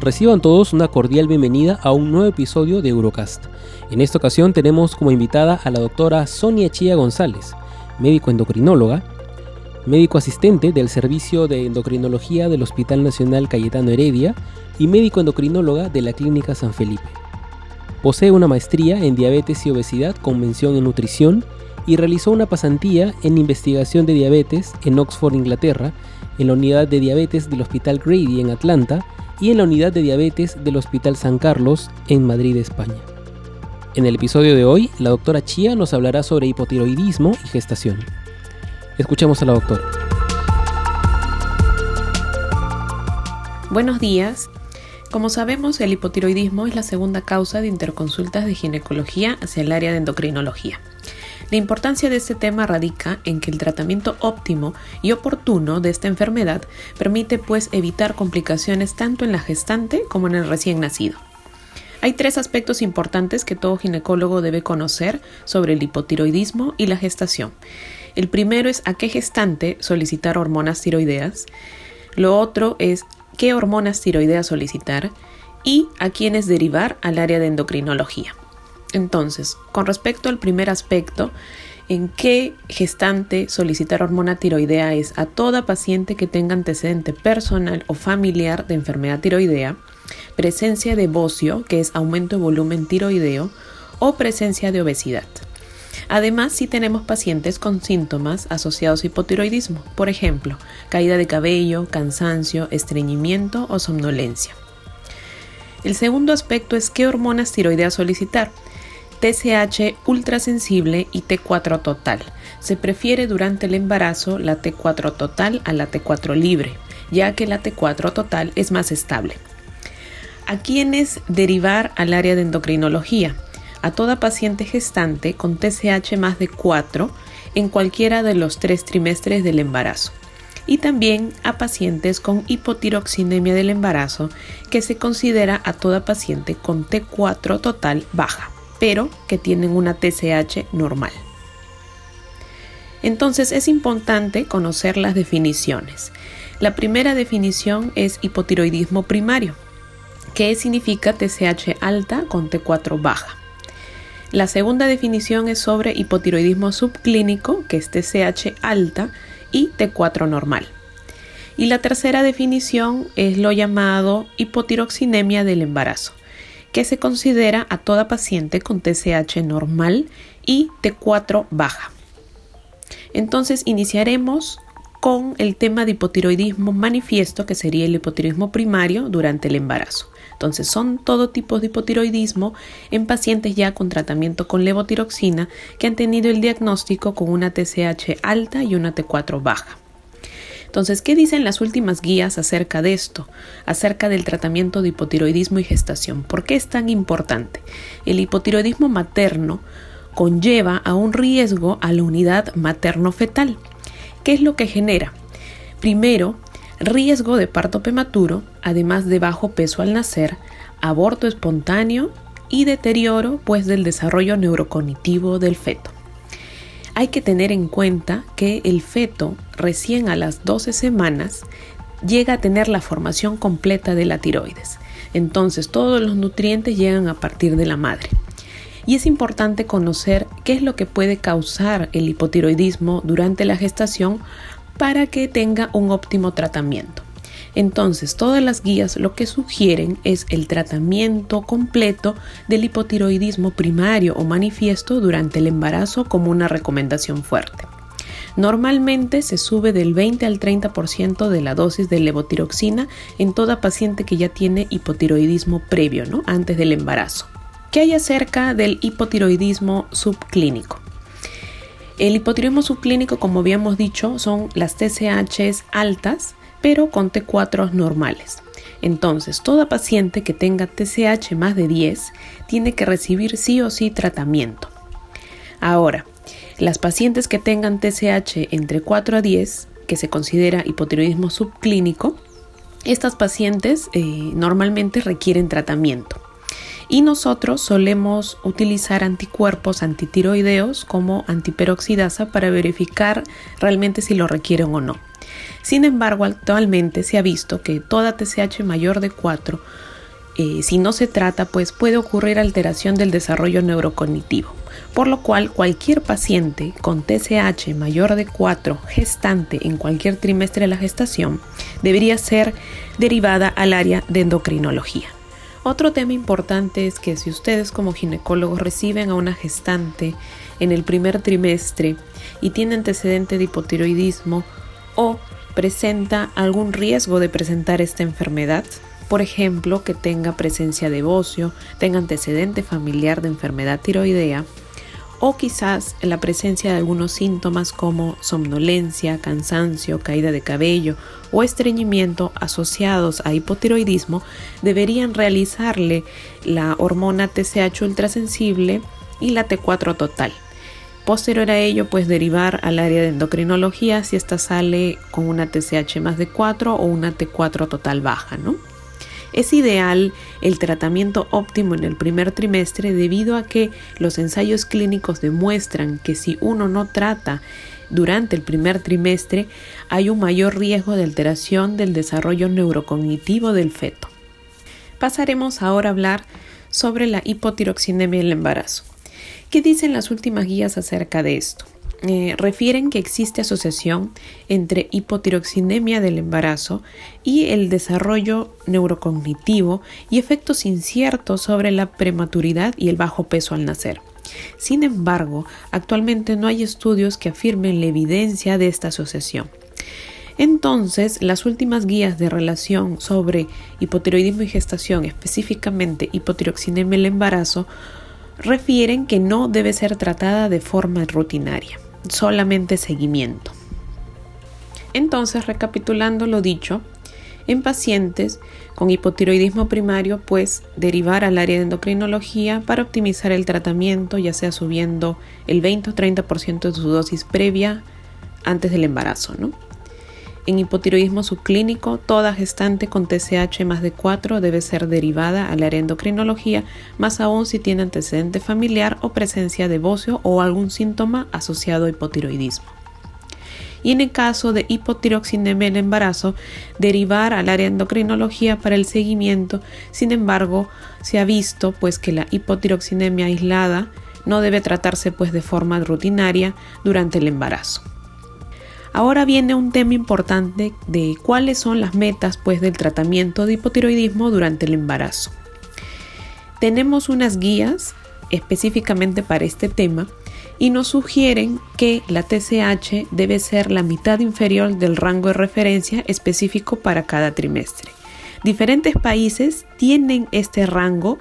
Reciban todos una cordial bienvenida a un nuevo episodio de Eurocast. En esta ocasión tenemos como invitada a la doctora Sonia Chía González, médico endocrinóloga, médico asistente del Servicio de Endocrinología del Hospital Nacional Cayetano Heredia y médico endocrinóloga de la Clínica San Felipe. Posee una maestría en diabetes y obesidad con mención en nutrición y realizó una pasantía en investigación de diabetes en Oxford, Inglaterra, en la unidad de diabetes del Hospital Grady en Atlanta y en la unidad de diabetes del Hospital San Carlos en Madrid, España. En el episodio de hoy, la doctora Chía nos hablará sobre hipotiroidismo y gestación. Escuchemos a la doctora. Buenos días. Como sabemos, el hipotiroidismo es la segunda causa de interconsultas de ginecología hacia el área de endocrinología. La importancia de este tema radica en que el tratamiento óptimo y oportuno de esta enfermedad permite pues evitar complicaciones tanto en la gestante como en el recién nacido. Hay tres aspectos importantes que todo ginecólogo debe conocer sobre el hipotiroidismo y la gestación. El primero es a qué gestante solicitar hormonas tiroideas. Lo otro es qué hormonas tiroideas solicitar y a quiénes derivar al área de endocrinología. Entonces, con respecto al primer aspecto, ¿en qué gestante solicitar hormona tiroidea es a toda paciente que tenga antecedente personal o familiar de enfermedad tiroidea, presencia de bocio, que es aumento de volumen tiroideo, o presencia de obesidad? Además, si tenemos pacientes con síntomas asociados a hipotiroidismo, por ejemplo, caída de cabello, cansancio, estreñimiento o somnolencia. El segundo aspecto es qué hormonas tiroideas solicitar. TSH ultrasensible y T4 total. Se prefiere durante el embarazo la T4 total a la T4 libre, ya que la T4 total es más estable. ¿A quiénes derivar al área de endocrinología? A toda paciente gestante con TSH más de 4 en cualquiera de los tres trimestres del embarazo y también a pacientes con hipotiroxinemia del embarazo, que se considera a toda paciente con T4 total baja pero que tienen una TSH normal. Entonces es importante conocer las definiciones. La primera definición es hipotiroidismo primario, que significa TSH alta con T4 baja. La segunda definición es sobre hipotiroidismo subclínico, que es TSH alta y T4 normal. Y la tercera definición es lo llamado hipotiroxinemia del embarazo, que se considera a toda paciente con TSH normal y T4 baja. Entonces iniciaremos con el tema de hipotiroidismo manifiesto, que sería el hipotiroidismo primario durante el embarazo. Entonces son todo tipo de hipotiroidismo en pacientes ya con tratamiento con levotiroxina que han tenido el diagnóstico con una TSH alta y una T4 baja. Entonces, ¿qué dicen las últimas guías acerca de esto? Acerca del tratamiento de hipotiroidismo y gestación. ¿Por qué es tan importante? El hipotiroidismo materno conlleva a un riesgo a la unidad materno-fetal. ¿Qué es lo que genera? Primero, riesgo de parto prematuro, además de bajo peso al nacer, aborto espontáneo y deterioro pues del desarrollo neurocognitivo del feto hay que tener en cuenta que el feto recién a las 12 semanas llega a tener la formación completa de la tiroides. Entonces todos los nutrientes llegan a partir de la madre. Y es importante conocer qué es lo que puede causar el hipotiroidismo durante la gestación para que tenga un óptimo tratamiento. Entonces, todas las guías lo que sugieren es el tratamiento completo del hipotiroidismo primario o manifiesto durante el embarazo como una recomendación fuerte. Normalmente se sube del 20 al 30% de la dosis de levotiroxina en toda paciente que ya tiene hipotiroidismo previo, ¿no? Antes del embarazo. ¿Qué hay acerca del hipotiroidismo subclínico? El hipotiroidismo subclínico, como habíamos dicho, son las TSHs altas pero con T4 normales. Entonces, toda paciente que tenga TSH más de 10 tiene que recibir sí o sí tratamiento. Ahora, las pacientes que tengan TSH entre 4 a 10, que se considera hipotiroidismo subclínico, estas pacientes eh, normalmente requieren tratamiento. Y nosotros solemos utilizar anticuerpos antitiroideos como antiperoxidasa para verificar realmente si lo requieren o no. Sin embargo, actualmente se ha visto que toda TSH mayor de 4, eh, si no se trata, pues puede ocurrir alteración del desarrollo neurocognitivo, por lo cual cualquier paciente con TSH mayor de 4 gestante en cualquier trimestre de la gestación debería ser derivada al área de endocrinología. Otro tema importante es que si ustedes como ginecólogos reciben a una gestante en el primer trimestre y tiene antecedente de hipotiroidismo o presenta algún riesgo de presentar esta enfermedad, por ejemplo, que tenga presencia de bocio, tenga antecedente familiar de enfermedad tiroidea, o quizás la presencia de algunos síntomas como somnolencia, cansancio, caída de cabello o estreñimiento asociados a hipotiroidismo, deberían realizarle la hormona TSH ultrasensible y la T4 total. Posterior a ello, pues derivar al área de endocrinología si esta sale con una TSH más de 4 o una T4 total baja, ¿no? Es ideal el tratamiento óptimo en el primer trimestre debido a que los ensayos clínicos demuestran que si uno no trata durante el primer trimestre hay un mayor riesgo de alteración del desarrollo neurocognitivo del feto. Pasaremos ahora a hablar sobre la hipotiroxinemia en el embarazo. ¿Qué dicen las últimas guías acerca de esto? Eh, refieren que existe asociación entre hipotiroxinemia del embarazo y el desarrollo neurocognitivo y efectos inciertos sobre la prematuridad y el bajo peso al nacer. Sin embargo, actualmente no hay estudios que afirmen la evidencia de esta asociación. Entonces, las últimas guías de relación sobre hipotiroidismo y gestación, específicamente hipotiroxinemia en el embarazo, refieren que no debe ser tratada de forma rutinaria solamente seguimiento. Entonces, recapitulando lo dicho, en pacientes con hipotiroidismo primario, pues derivar al área de endocrinología para optimizar el tratamiento, ya sea subiendo el 20 o 30% de su dosis previa antes del embarazo, ¿no? En hipotiroidismo subclínico, toda gestante con TSH más de 4 debe ser derivada área de endocrinología, más aún si tiene antecedente familiar o presencia de bocio o algún síntoma asociado a hipotiroidismo. Y en el caso de hipotiroxinemia en embarazo, derivar al área endocrinología para el seguimiento. Sin embargo, se ha visto pues que la hipotiroxinemia aislada no debe tratarse pues de forma rutinaria durante el embarazo. Ahora viene un tema importante de cuáles son las metas pues del tratamiento de hipotiroidismo durante el embarazo. Tenemos unas guías específicamente para este tema y nos sugieren que la TSH debe ser la mitad inferior del rango de referencia específico para cada trimestre. Diferentes países tienen este rango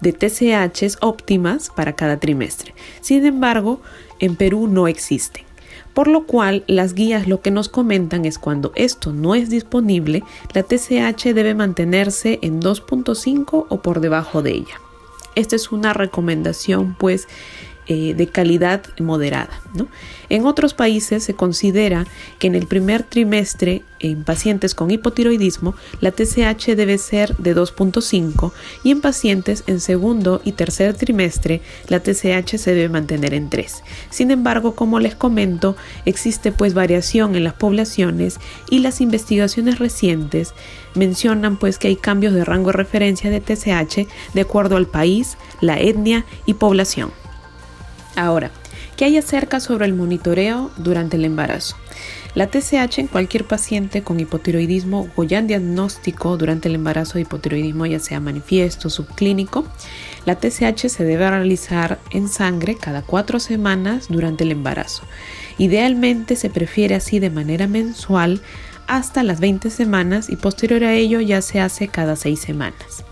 de TSH óptimas para cada trimestre. Sin embargo, en Perú no existen. Por lo cual, las guías lo que nos comentan es cuando esto no es disponible, la TSH debe mantenerse en 2.5 o por debajo de ella. Esta es una recomendación pues eh, de calidad moderada. En otros países se considera que en el primer trimestre en pacientes con hipotiroidismo la TSH debe ser de 2.5 y en pacientes en segundo y tercer trimestre la TSH se debe mantener en 3. Sin embargo, como les comento, existe pues variación en las poblaciones y las investigaciones recientes mencionan pues que hay cambios de rango de referencia de TSH de acuerdo al país, la etnia y población. Ahora, ¿qué hay acerca sobre el monitoreo durante el embarazo? La TSH en cualquier paciente con hipotiroidismo o ya en diagnóstico durante el embarazo de hipotiroidismo, ya sea manifiesto o subclínico, la TSH se debe realizar en sangre cada cuatro semanas durante el embarazo. Idealmente se prefiere así de manera mensual hasta las 20 semanas y posterior a ello ya se hace cada seis semanas.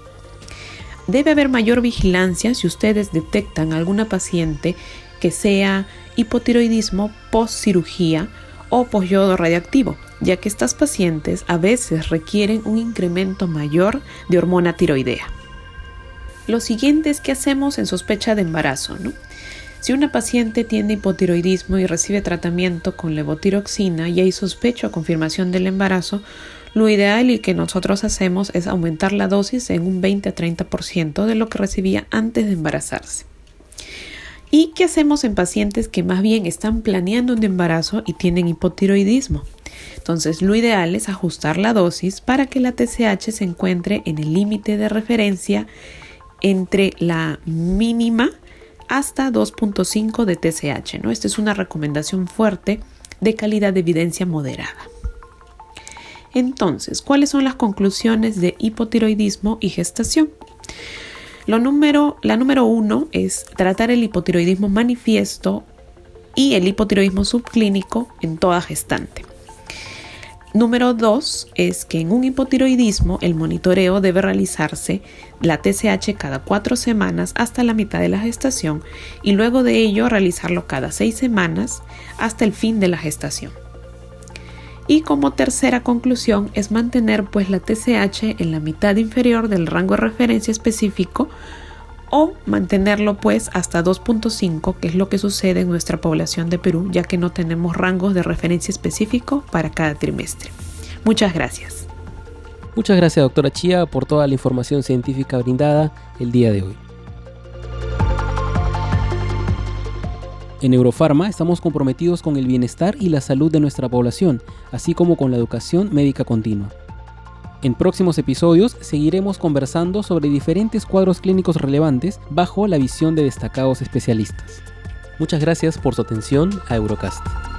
Debe haber mayor vigilancia si ustedes detectan alguna paciente que sea hipotiroidismo post cirugía o posyodo radiactivo, ya que estas pacientes a veces requieren un incremento mayor de hormona tiroidea. Lo siguiente es que hacemos en sospecha de embarazo. Si una paciente tiene hipotiroidismo y recibe tratamiento con levotiroxina y hay sospecha o confirmación del embarazo, lo ideal y que nosotros hacemos es aumentar la dosis en un 20 a 30% de lo que recibía antes de embarazarse. ¿Y qué hacemos en pacientes que más bien están planeando un embarazo y tienen hipotiroidismo? Entonces, lo ideal es ajustar la dosis para que la TSH se encuentre en el límite de referencia entre la mínima hasta 2.5 de TSH. ¿no? Esta es una recomendación fuerte de calidad de evidencia moderada. Entonces, ¿cuáles son las conclusiones de hipotiroidismo y gestación? Lo número, la número uno es tratar el hipotiroidismo manifiesto y el hipotiroidismo subclínico en toda gestante. Número dos es que en un hipotiroidismo el monitoreo debe realizarse la TSH cada cuatro semanas hasta la mitad de la gestación y luego de ello realizarlo cada seis semanas hasta el fin de la gestación. Y como tercera conclusión es mantener pues la TSH en la mitad inferior del rango de referencia específico o mantenerlo pues hasta 2.5, que es lo que sucede en nuestra población de Perú, ya que no tenemos rangos de referencia específico para cada trimestre. Muchas gracias. Muchas gracias doctora Chía por toda la información científica brindada el día de hoy. En Eurofarma estamos comprometidos con el bienestar y la salud de nuestra población, así como con la educación médica continua. En próximos episodios seguiremos conversando sobre diferentes cuadros clínicos relevantes bajo la visión de destacados especialistas. Muchas gracias por su atención a Eurocast.